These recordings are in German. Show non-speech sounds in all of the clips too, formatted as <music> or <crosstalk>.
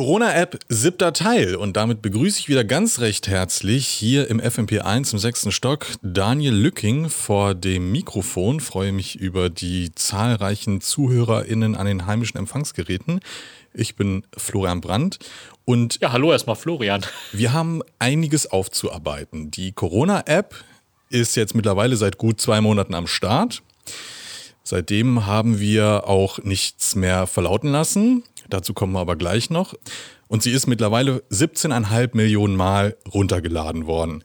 Corona-App siebter Teil und damit begrüße ich wieder ganz recht herzlich hier im FMP1 im sechsten Stock Daniel Lücking vor dem Mikrofon. Freue mich über die zahlreichen ZuhörerInnen an den heimischen Empfangsgeräten. Ich bin Florian Brandt und ja, hallo erstmal Florian. Wir haben einiges aufzuarbeiten. Die Corona-App ist jetzt mittlerweile seit gut zwei Monaten am Start. Seitdem haben wir auch nichts mehr verlauten lassen. Dazu kommen wir aber gleich noch. Und sie ist mittlerweile 17,5 Millionen Mal runtergeladen worden.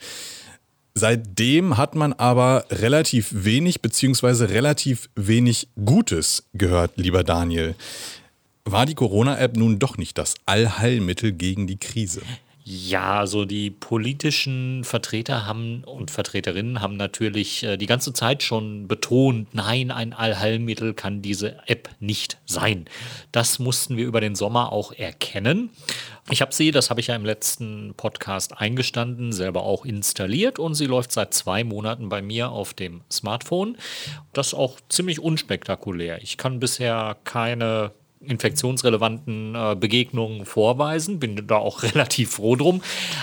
Seitdem hat man aber relativ wenig beziehungsweise relativ wenig Gutes gehört, lieber Daniel. War die Corona-App nun doch nicht das Allheilmittel gegen die Krise? Ja, also die politischen Vertreter haben und Vertreterinnen haben natürlich äh, die ganze Zeit schon betont, nein, ein Allheilmittel kann diese App nicht sein. Das mussten wir über den Sommer auch erkennen. Ich habe sie, das habe ich ja im letzten Podcast eingestanden, selber auch installiert und sie läuft seit zwei Monaten bei mir auf dem Smartphone. Das ist auch ziemlich unspektakulär. Ich kann bisher keine infektionsrelevanten äh, Begegnungen vorweisen. Bin da auch <laughs> relativ froh drum.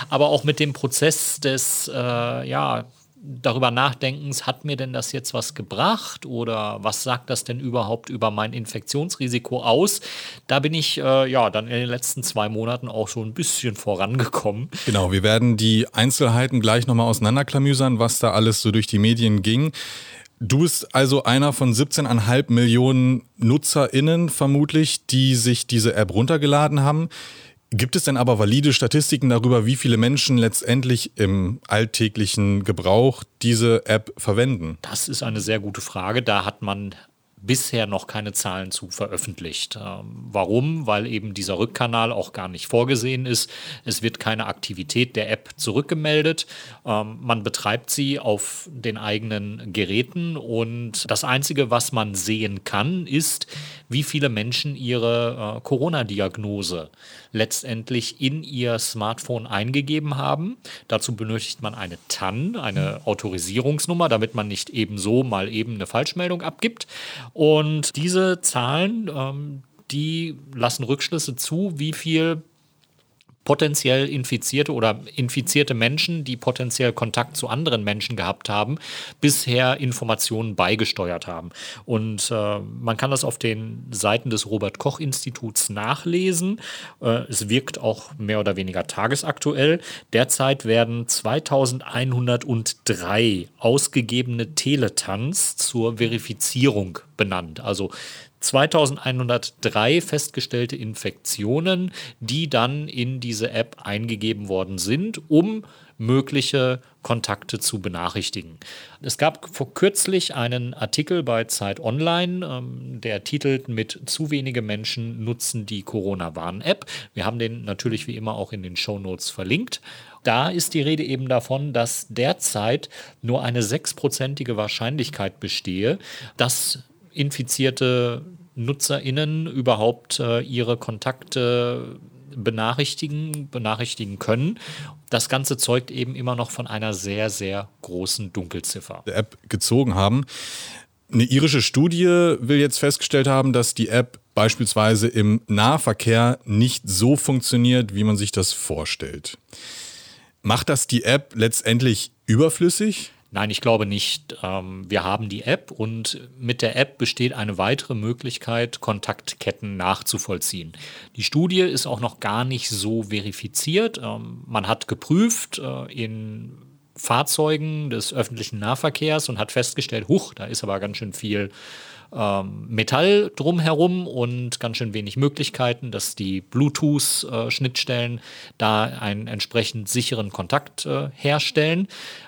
Aber auch mit dem Prozess des, äh, ja, darüber nachdenkens, hat mir denn das jetzt was gebracht oder was sagt das denn überhaupt über mein Infektionsrisiko aus? Da bin ich äh, ja dann in den letzten zwei Monaten auch so ein bisschen vorangekommen. Genau, wir werden die Einzelheiten gleich nochmal auseinanderklamüsern, was da alles so durch die Medien ging. Du bist also einer von 17,5 Millionen NutzerInnen vermutlich, die sich diese App runtergeladen haben. Gibt es denn aber valide Statistiken darüber, wie viele Menschen letztendlich im alltäglichen Gebrauch diese App verwenden? Das ist eine sehr gute Frage. Da hat man bisher noch keine Zahlen zu veröffentlicht. Ähm, warum? Weil eben dieser Rückkanal auch gar nicht vorgesehen ist. Es wird keine Aktivität der App zurückgemeldet. Ähm, man betreibt sie auf den eigenen Geräten und das Einzige, was man sehen kann, ist, wie viele Menschen ihre äh, Corona-Diagnose letztendlich in ihr Smartphone eingegeben haben. Dazu benötigt man eine TAN, eine Autorisierungsnummer, damit man nicht ebenso mal eben eine Falschmeldung abgibt. Und diese Zahlen, ähm, die lassen Rückschlüsse zu, wie viel potenziell infizierte oder infizierte Menschen, die potenziell Kontakt zu anderen Menschen gehabt haben, bisher Informationen beigesteuert haben. Und äh, man kann das auf den Seiten des Robert Koch Instituts nachlesen. Äh, es wirkt auch mehr oder weniger tagesaktuell. Derzeit werden 2103 ausgegebene Teletans zur Verifizierung benannt. Also 2103 festgestellte Infektionen, die dann in diese App eingegeben worden sind, um mögliche Kontakte zu benachrichtigen. Es gab vor kürzlich einen Artikel bei Zeit Online, ähm, der titelt mit zu wenige Menschen nutzen die Corona-Warn-App. Wir haben den natürlich wie immer auch in den Show Notes verlinkt. Da ist die Rede eben davon, dass derzeit nur eine sechsprozentige Wahrscheinlichkeit bestehe, dass infizierte NutzerInnen überhaupt äh, ihre Kontakte benachrichtigen, benachrichtigen können. Das Ganze zeugt eben immer noch von einer sehr, sehr großen Dunkelziffer. Der App gezogen haben. Eine irische Studie will jetzt festgestellt haben, dass die App beispielsweise im Nahverkehr nicht so funktioniert, wie man sich das vorstellt. Macht das die App letztendlich überflüssig? Nein, ich glaube nicht. Ähm, wir haben die App und mit der App besteht eine weitere Möglichkeit, Kontaktketten nachzuvollziehen. Die Studie ist auch noch gar nicht so verifiziert. Ähm, man hat geprüft äh, in Fahrzeugen des öffentlichen Nahverkehrs und hat festgestellt, huch, da ist aber ganz schön viel ähm, Metall drumherum und ganz schön wenig Möglichkeiten, dass die Bluetooth-Schnittstellen da einen entsprechend sicheren Kontakt äh, herstellen.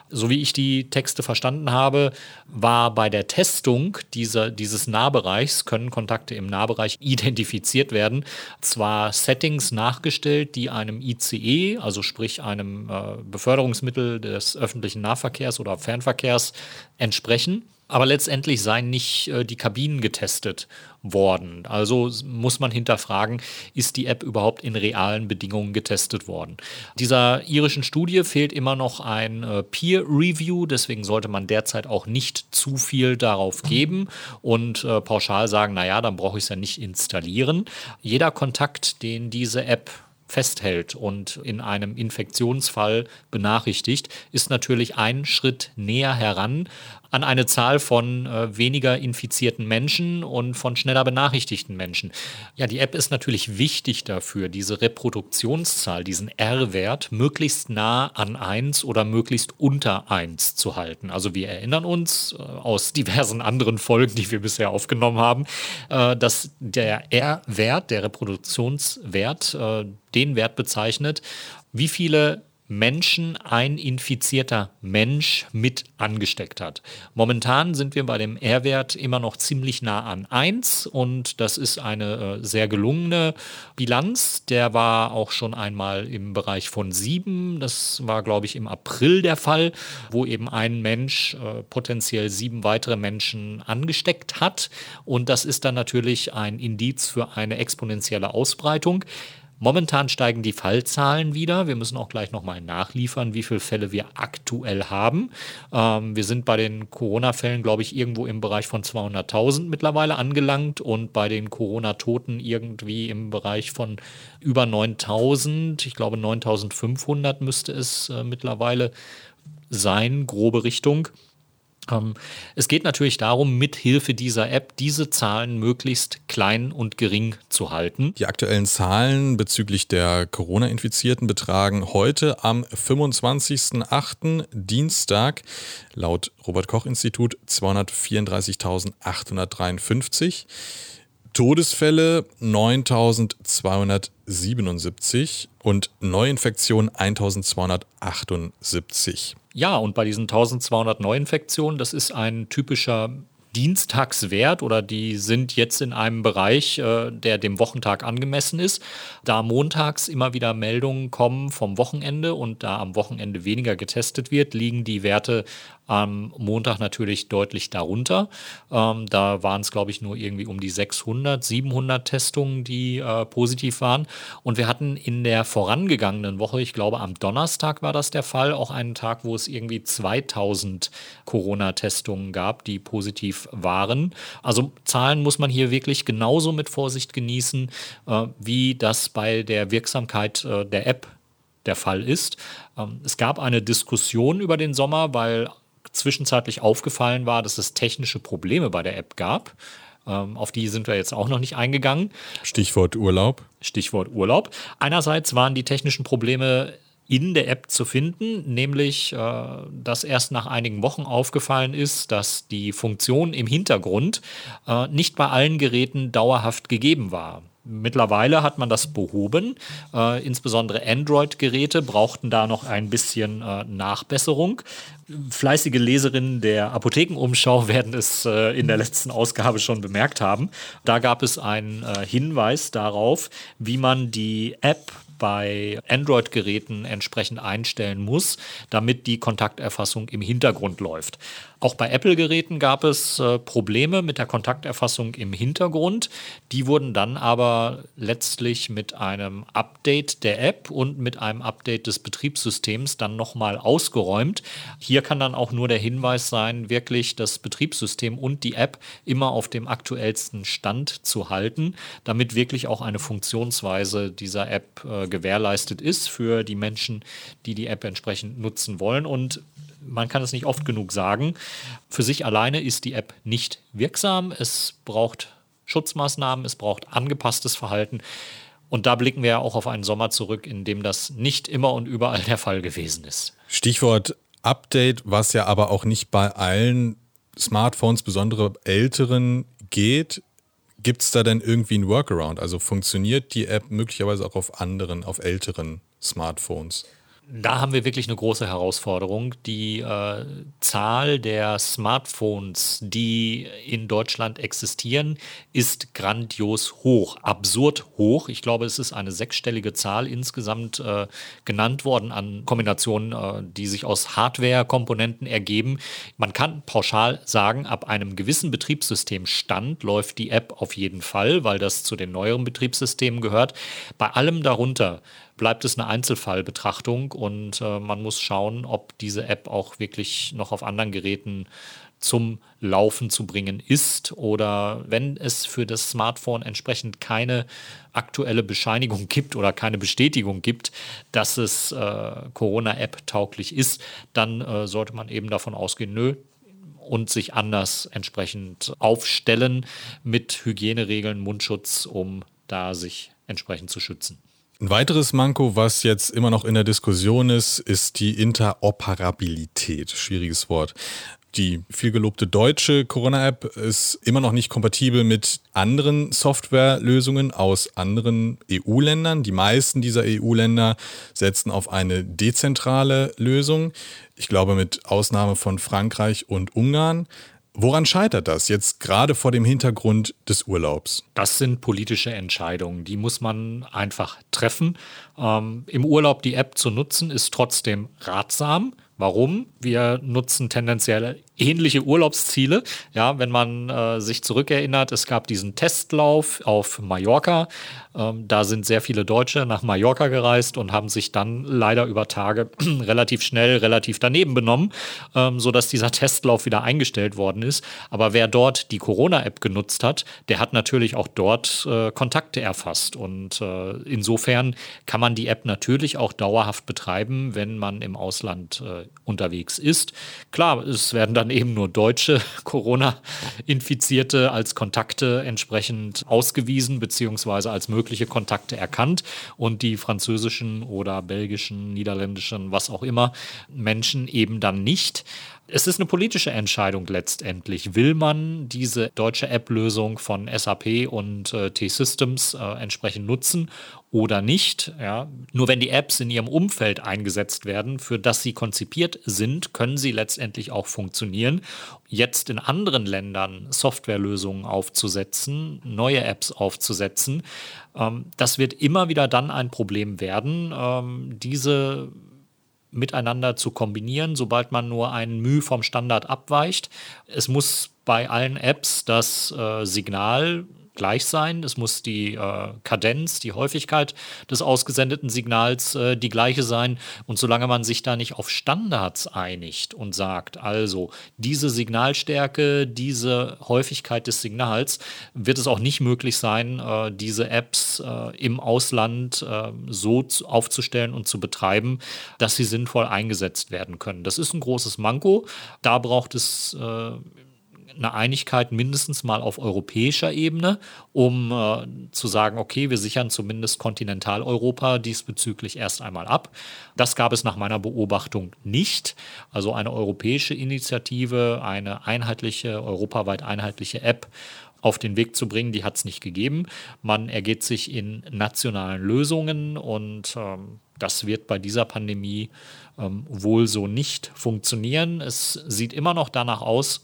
So wie ich die Texte verstanden habe, war bei der Testung dieser, dieses Nahbereichs, können Kontakte im Nahbereich <laughs> identifiziert werden, zwar Settings nachgestellt, die einem ICE, also sprich einem äh, Beförderungsmittel des öffentlichen Nahverkehrs oder Fernverkehrs entsprechen aber letztendlich seien nicht äh, die Kabinen getestet worden. Also muss man hinterfragen, ist die App überhaupt in realen Bedingungen getestet worden. Dieser irischen Studie fehlt immer noch ein äh, Peer Review, deswegen sollte man derzeit auch nicht zu viel darauf geben und äh, pauschal sagen, naja, dann brauche ich es ja nicht installieren. Jeder Kontakt, den diese App festhält und in einem Infektionsfall benachrichtigt, ist natürlich ein Schritt näher heran an eine Zahl von äh, weniger infizierten Menschen und von schneller benachrichtigten Menschen. Ja, die App ist natürlich wichtig dafür, diese Reproduktionszahl, diesen R-Wert möglichst nah an 1 oder möglichst unter 1 zu halten. Also wir erinnern uns äh, aus diversen anderen Folgen, die wir bisher aufgenommen haben, äh, dass der R-Wert, der Reproduktionswert, äh, den Wert bezeichnet, wie viele Menschen ein infizierter Mensch mit angesteckt hat. Momentan sind wir bei dem R-Wert immer noch ziemlich nah an 1 und das ist eine äh, sehr gelungene Bilanz. Der war auch schon einmal im Bereich von 7. Das war, glaube ich, im April der Fall, wo eben ein Mensch äh, potenziell sieben weitere Menschen angesteckt hat. Und das ist dann natürlich ein Indiz für eine exponentielle Ausbreitung. Momentan steigen die Fallzahlen wieder. Wir müssen auch gleich nochmal nachliefern, wie viele Fälle wir aktuell haben. Ähm, wir sind bei den Corona-Fällen, glaube ich, irgendwo im Bereich von 200.000 mittlerweile angelangt und bei den Corona-Toten irgendwie im Bereich von über 9.000. Ich glaube, 9.500 müsste es äh, mittlerweile sein, grobe Richtung. Ähm, es geht natürlich darum, mit Hilfe dieser App diese Zahlen möglichst klein und gering zu halten. Die aktuellen Zahlen bezüglich der Corona-Infizierten betragen heute am 25.08. Dienstag laut Robert Koch Institut 234.853. Todesfälle 9277 und Neuinfektionen 1278. Ja, und bei diesen 1200 Neuinfektionen, das ist ein typischer Dienstagswert oder die sind jetzt in einem Bereich, äh, der dem Wochentag angemessen ist. Da montags immer wieder Meldungen kommen vom Wochenende und da am Wochenende weniger getestet wird, liegen die Werte am Montag natürlich deutlich darunter. Ähm, da waren es, glaube ich, nur irgendwie um die 600, 700 Testungen, die äh, positiv waren. Und wir hatten in der vorangegangenen Woche, ich glaube am Donnerstag war das der Fall, auch einen Tag, wo es irgendwie 2000 Corona-Testungen gab, die positiv waren. Also Zahlen muss man hier wirklich genauso mit Vorsicht genießen, äh, wie das bei der Wirksamkeit äh, der App der Fall ist. Ähm, es gab eine Diskussion über den Sommer, weil zwischenzeitlich aufgefallen war, dass es technische Probleme bei der App gab. Ähm, auf die sind wir jetzt auch noch nicht eingegangen. Stichwort Urlaub. Stichwort Urlaub. Einerseits waren die technischen Probleme in der App zu finden, nämlich äh, dass erst nach einigen Wochen aufgefallen ist, dass die Funktion im Hintergrund äh, nicht bei allen Geräten dauerhaft gegeben war. Mittlerweile hat man das behoben. Äh, insbesondere Android-Geräte brauchten da noch ein bisschen äh, Nachbesserung. Fleißige Leserinnen der Apothekenumschau <laughs> werden es äh, in der letzten Ausgabe schon bemerkt haben. Da gab es einen äh, Hinweis darauf, wie man die App bei Android-Geräten entsprechend einstellen muss, damit die Kontakterfassung im Hintergrund läuft. Auch bei Apple-Geräten gab es äh, Probleme mit der Kontakterfassung im Hintergrund. Die wurden dann aber letztlich mit einem Update der App und mit einem Update des Betriebssystems dann nochmal ausgeräumt. Hier kann dann auch nur der Hinweis sein, wirklich das Betriebssystem und die App immer auf dem aktuellsten Stand zu halten, damit wirklich auch eine Funktionsweise dieser App äh, gewährleistet ist für die Menschen, die die App entsprechend nutzen wollen. Und man kann es nicht oft genug sagen, für sich alleine ist die App nicht wirksam. Es braucht Schutzmaßnahmen, es braucht angepasstes Verhalten. Und da blicken wir ja auch auf einen Sommer zurück, in dem das nicht immer und überall der Fall gewesen ist. Stichwort Update, was ja aber auch nicht bei allen Smartphones, besondere älteren, geht. Gibt es da denn irgendwie ein Workaround? Also funktioniert die App möglicherweise auch auf anderen, auf älteren Smartphones? Da haben wir wirklich eine große Herausforderung. Die äh, Zahl der Smartphones, die in Deutschland existieren, ist grandios hoch, absurd hoch. Ich glaube, es ist eine sechsstellige Zahl insgesamt äh, genannt worden an Kombinationen, äh, die sich aus Hardware-Komponenten ergeben. Man kann pauschal sagen, ab einem gewissen Betriebssystemstand läuft die App auf jeden Fall, weil das zu den neueren Betriebssystemen gehört. Bei allem darunter bleibt es eine Einzelfallbetrachtung und äh, man muss schauen, ob diese App auch wirklich noch auf anderen Geräten zum Laufen zu bringen ist oder wenn es für das Smartphone entsprechend keine aktuelle Bescheinigung <laughs> gibt oder keine Bestätigung gibt, dass es äh, Corona-App tauglich ist, dann äh, sollte man eben davon ausgehen, nö, und sich anders entsprechend aufstellen mit Hygieneregeln, Mundschutz, um da sich entsprechend zu schützen. Ein weiteres Manko, was jetzt immer noch in der Diskussion ist, ist die Interoperabilität. Schwieriges Wort. Die vielgelobte deutsche Corona-App ist immer noch nicht kompatibel mit anderen Softwarelösungen aus anderen EU-Ländern. Die meisten dieser EU-Länder setzen auf eine dezentrale Lösung. Ich glaube mit Ausnahme von Frankreich und Ungarn. Woran scheitert das jetzt gerade vor dem Hintergrund des Urlaubs? Das sind politische Entscheidungen, die muss man einfach treffen. Ähm, Im Urlaub die App zu nutzen ist trotzdem ratsam. Warum? Wir nutzen tendenziell ähnliche Urlaubsziele. Ja, wenn man äh, sich zurückerinnert, es gab diesen Testlauf auf Mallorca. Ähm, da sind sehr viele Deutsche nach Mallorca gereist und haben sich dann leider über Tage <clears throat> relativ schnell, relativ daneben benommen, ähm, sodass dieser Testlauf wieder eingestellt worden ist. Aber wer dort die Corona-App genutzt hat, der hat natürlich auch dort äh, Kontakte erfasst. Und äh, insofern kann man die App natürlich auch dauerhaft betreiben, wenn man im Ausland äh, unterwegs ist. Klar, es werden dann eben nur deutsche <laughs> Corona-Infizierte als Kontakte entsprechend ausgewiesen beziehungsweise als mögliche Kontakte erkannt und die französischen oder belgischen, niederländischen, was auch immer Menschen eben dann nicht. Es ist eine politische Entscheidung letztendlich. Will man diese deutsche App-Lösung von SAP und äh, T-Systems äh, entsprechend nutzen oder nicht? Ja? Nur wenn die Apps in ihrem Umfeld eingesetzt werden, für das sie konzipiert sind, können sie letztendlich auch funktionieren. Jetzt in anderen Ländern Softwarelösungen aufzusetzen, neue Apps aufzusetzen, ähm, das wird immer wieder dann ein Problem werden. Ähm, diese miteinander zu kombinieren, sobald man nur einen Mühe vom Standard abweicht. Es muss bei allen Apps das äh, Signal gleich sein. Es muss die äh, Kadenz, die Häufigkeit des ausgesendeten Signals äh, die gleiche sein. Und solange man sich da nicht auf Standards einigt und sagt, also diese Signalstärke, diese Häufigkeit des Signals, wird es auch nicht möglich sein, äh, diese Apps äh, im Ausland äh, so aufzustellen und zu betreiben, dass sie sinnvoll eingesetzt werden können. Das ist ein großes Manko. Da braucht es äh, eine Einigkeit mindestens mal auf europäischer Ebene, um äh, zu sagen, okay, wir sichern zumindest Kontinentaleuropa diesbezüglich erst einmal ab. Das gab es nach meiner Beobachtung nicht. Also eine europäische Initiative, eine einheitliche, europaweit einheitliche App auf den Weg zu bringen, die hat es nicht gegeben. Man ergeht sich in nationalen Lösungen und ähm, das wird bei dieser Pandemie ähm, wohl so nicht funktionieren. Es sieht immer noch danach aus,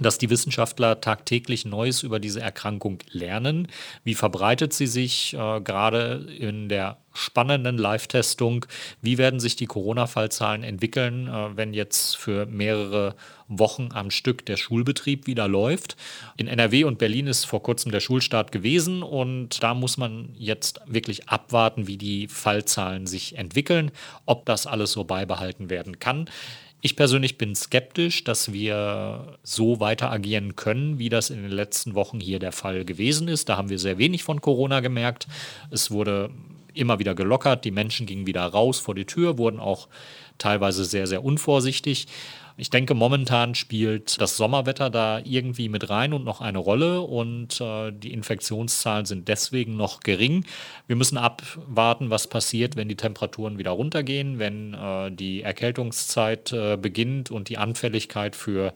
dass die Wissenschaftler tagtäglich Neues über diese Erkrankung lernen. Wie verbreitet sie sich äh, gerade in der spannenden Live-Testung? Wie werden sich die Corona-Fallzahlen entwickeln, äh, wenn jetzt für mehrere Wochen am Stück der Schulbetrieb wieder läuft? In NRW und Berlin ist vor kurzem der Schulstart gewesen und da muss man jetzt wirklich abwarten, wie die Fallzahlen sich entwickeln, ob das alles so beibehalten werden kann. Ich persönlich bin skeptisch, dass wir so weiter agieren können, wie das in den letzten Wochen hier der Fall gewesen ist. Da haben wir sehr wenig von Corona gemerkt. Es wurde immer wieder gelockert, die Menschen gingen wieder raus vor die Tür, wurden auch teilweise sehr, sehr unvorsichtig. Ich denke, momentan spielt das Sommerwetter da irgendwie mit rein und noch eine Rolle und äh, die Infektionszahlen sind deswegen noch gering. Wir müssen abwarten, was passiert, wenn die Temperaturen wieder runtergehen, wenn äh, die Erkältungszeit äh, beginnt und die Anfälligkeit für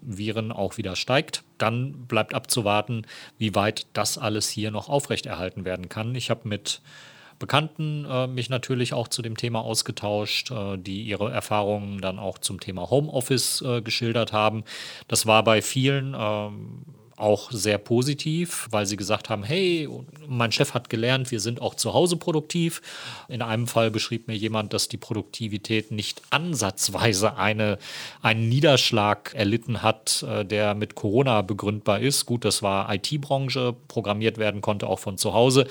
Viren auch wieder steigt. Dann bleibt abzuwarten, wie weit das alles hier noch aufrechterhalten werden kann. Ich habe mit Bekannten äh, mich natürlich auch zu dem Thema ausgetauscht, äh, die ihre Erfahrungen dann auch zum Thema Homeoffice äh, geschildert haben. Das war bei vielen ähm, auch sehr positiv, weil sie gesagt haben, hey, mein Chef hat gelernt, wir sind auch zu Hause produktiv. In einem Fall beschrieb mir jemand, dass die Produktivität nicht ansatzweise eine, einen Niederschlag erlitten hat, äh, der mit Corona begründbar ist. Gut, das war IT-Branche, programmiert werden konnte auch von zu Hause.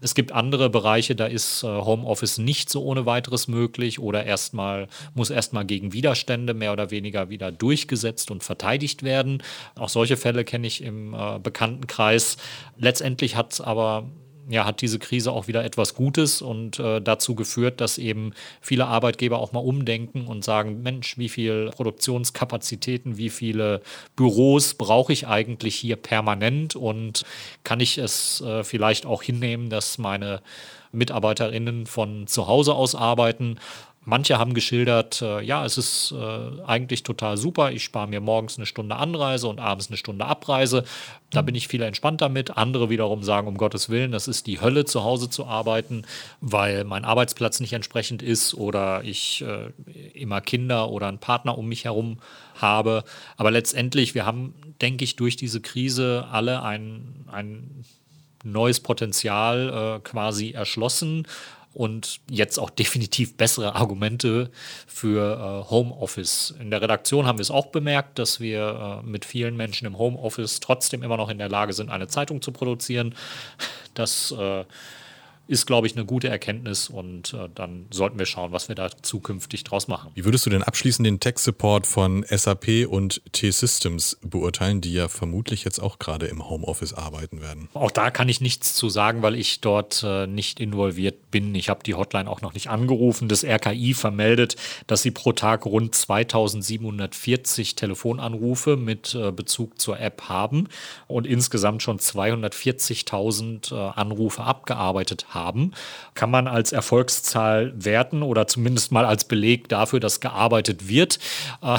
Es gibt andere Bereiche, da ist äh, Homeoffice nicht so ohne weiteres möglich oder erstmal muss erstmal gegen Widerstände mehr oder weniger wieder durchgesetzt und verteidigt werden. Auch solche Fälle kenne ich im äh, Bekanntenkreis. Letztendlich hat es aber ja, hat diese Krise auch wieder etwas Gutes und äh, dazu geführt, dass eben viele Arbeitgeber auch mal umdenken und sagen, Mensch, wie viel Produktionskapazitäten, wie viele Büros brauche ich eigentlich hier permanent und kann ich es äh, vielleicht auch hinnehmen, dass meine Mitarbeiterinnen von zu Hause aus arbeiten Manche haben geschildert, äh, ja, es ist äh, eigentlich total super. Ich spare mir morgens eine Stunde Anreise und abends eine Stunde Abreise. Da bin ich viel entspannter mit. Andere wiederum sagen, um Gottes Willen, das ist die Hölle, zu Hause zu arbeiten, weil mein Arbeitsplatz nicht entsprechend ist oder ich äh, immer Kinder oder einen Partner um mich herum habe. Aber letztendlich, wir haben, denke ich, durch diese Krise alle ein, ein neues Potenzial äh, quasi erschlossen und jetzt auch definitiv bessere Argumente für äh, Homeoffice. In der Redaktion haben wir es auch bemerkt, dass wir äh, mit vielen Menschen im Homeoffice trotzdem immer noch in der Lage sind, eine Zeitung zu produzieren. Das äh, ist, glaube ich, eine gute Erkenntnis und äh, dann sollten wir schauen, was wir da zukünftig draus machen. Wie würdest du denn abschließend den Tech-Support von SAP und T-Systems beurteilen, die ja vermutlich jetzt auch gerade im Homeoffice arbeiten werden? Auch da kann ich nichts zu sagen, weil ich dort äh, nicht involviert bin. Ich habe die Hotline auch noch nicht angerufen. Das RKI vermeldet, dass sie pro Tag rund 2740 Telefonanrufe mit äh, Bezug zur App haben und insgesamt schon 240.000 äh, Anrufe abgearbeitet haben, kann man als Erfolgszahl werten oder zumindest mal als Beleg dafür, dass gearbeitet wird. Äh,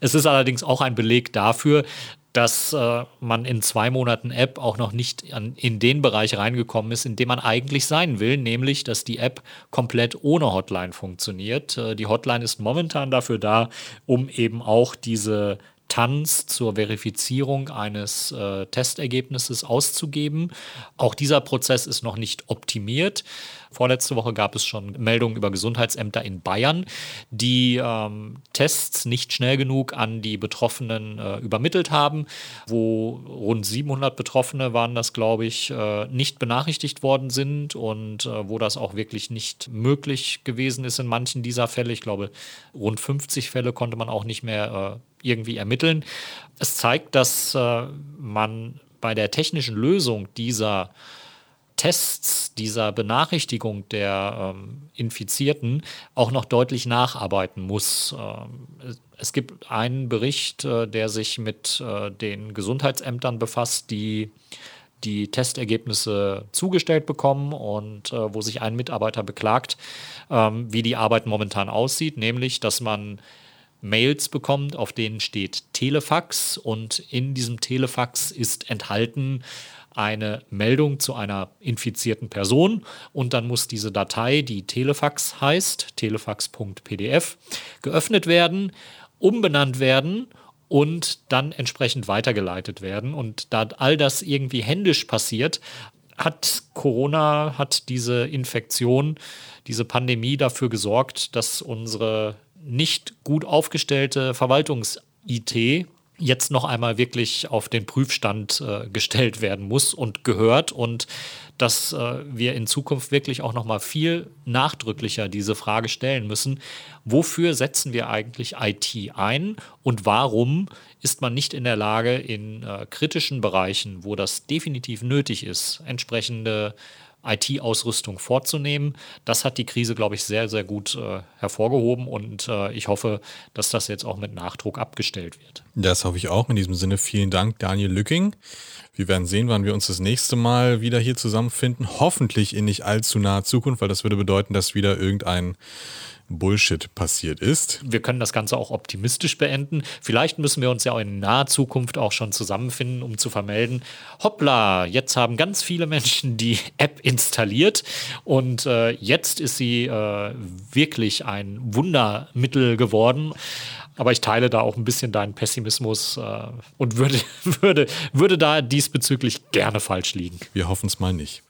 es ist allerdings auch ein Beleg dafür, dass äh, man in zwei Monaten App auch noch nicht an, in den Bereich reingekommen ist, in dem man eigentlich sein will, nämlich dass die App komplett ohne Hotline funktioniert. Äh, die Hotline ist momentan dafür da, um eben auch diese Tanz zur Verifizierung eines äh, Testergebnisses auszugeben. Auch dieser Prozess ist noch nicht optimiert. Vorletzte Woche gab es schon Meldungen über Gesundheitsämter in Bayern, die ähm, Tests nicht schnell genug an die Betroffenen äh, übermittelt haben, wo rund 700 Betroffene waren das, glaube ich, äh, nicht benachrichtigt worden sind und äh, wo das auch wirklich nicht möglich gewesen ist in manchen dieser Fälle. Ich glaube, rund 50 Fälle konnte man auch nicht mehr äh, irgendwie ermitteln. Es zeigt, dass äh, man bei der technischen Lösung dieser Tests, dieser Benachrichtigung der ähm, Infizierten auch noch deutlich nacharbeiten muss. Ähm, es gibt einen Bericht, äh, der sich mit äh, den Gesundheitsämtern befasst, die die Testergebnisse zugestellt bekommen und äh, wo sich ein Mitarbeiter beklagt, ähm, wie die Arbeit momentan aussieht, nämlich dass man Mails bekommt, auf denen steht Telefax und in diesem Telefax ist enthalten eine Meldung zu einer infizierten Person und dann muss diese Datei, die Telefax heißt, telefax.pdf, geöffnet werden, umbenannt werden und dann entsprechend weitergeleitet werden. Und da all das irgendwie händisch passiert, hat Corona, hat diese Infektion, diese Pandemie dafür gesorgt, dass unsere nicht gut aufgestellte Verwaltungs-IT jetzt noch einmal wirklich auf den Prüfstand äh, gestellt werden muss und gehört und dass äh, wir in Zukunft wirklich auch noch mal viel nachdrücklicher diese Frage stellen müssen, wofür setzen wir eigentlich IT ein und warum ist man nicht in der Lage in äh, kritischen Bereichen, wo das definitiv nötig ist, entsprechende IT-Ausrüstung vorzunehmen. Das hat die Krise, glaube ich, sehr, sehr gut äh, hervorgehoben und äh, ich hoffe, dass das jetzt auch mit Nachdruck abgestellt wird. Das hoffe ich auch. In diesem Sinne vielen Dank, Daniel Lücking. Wir werden sehen, wann wir uns das nächste Mal wieder hier zusammenfinden. Hoffentlich in nicht allzu naher Zukunft, weil das würde bedeuten, dass wieder irgendein Bullshit passiert ist. Wir können das Ganze auch optimistisch beenden. Vielleicht müssen wir uns ja auch in naher Zukunft auch schon zusammenfinden, um zu vermelden, hoppla, jetzt haben ganz viele Menschen die <laughs> App installiert und äh, jetzt ist sie äh, wirklich ein Wundermittel geworden. aber ich teile da auch ein bisschen deinen Pessimismus äh, und würde, <laughs> würde, würde da diesbezüglich gerne falsch liegen. Wir hoffen es mal nicht.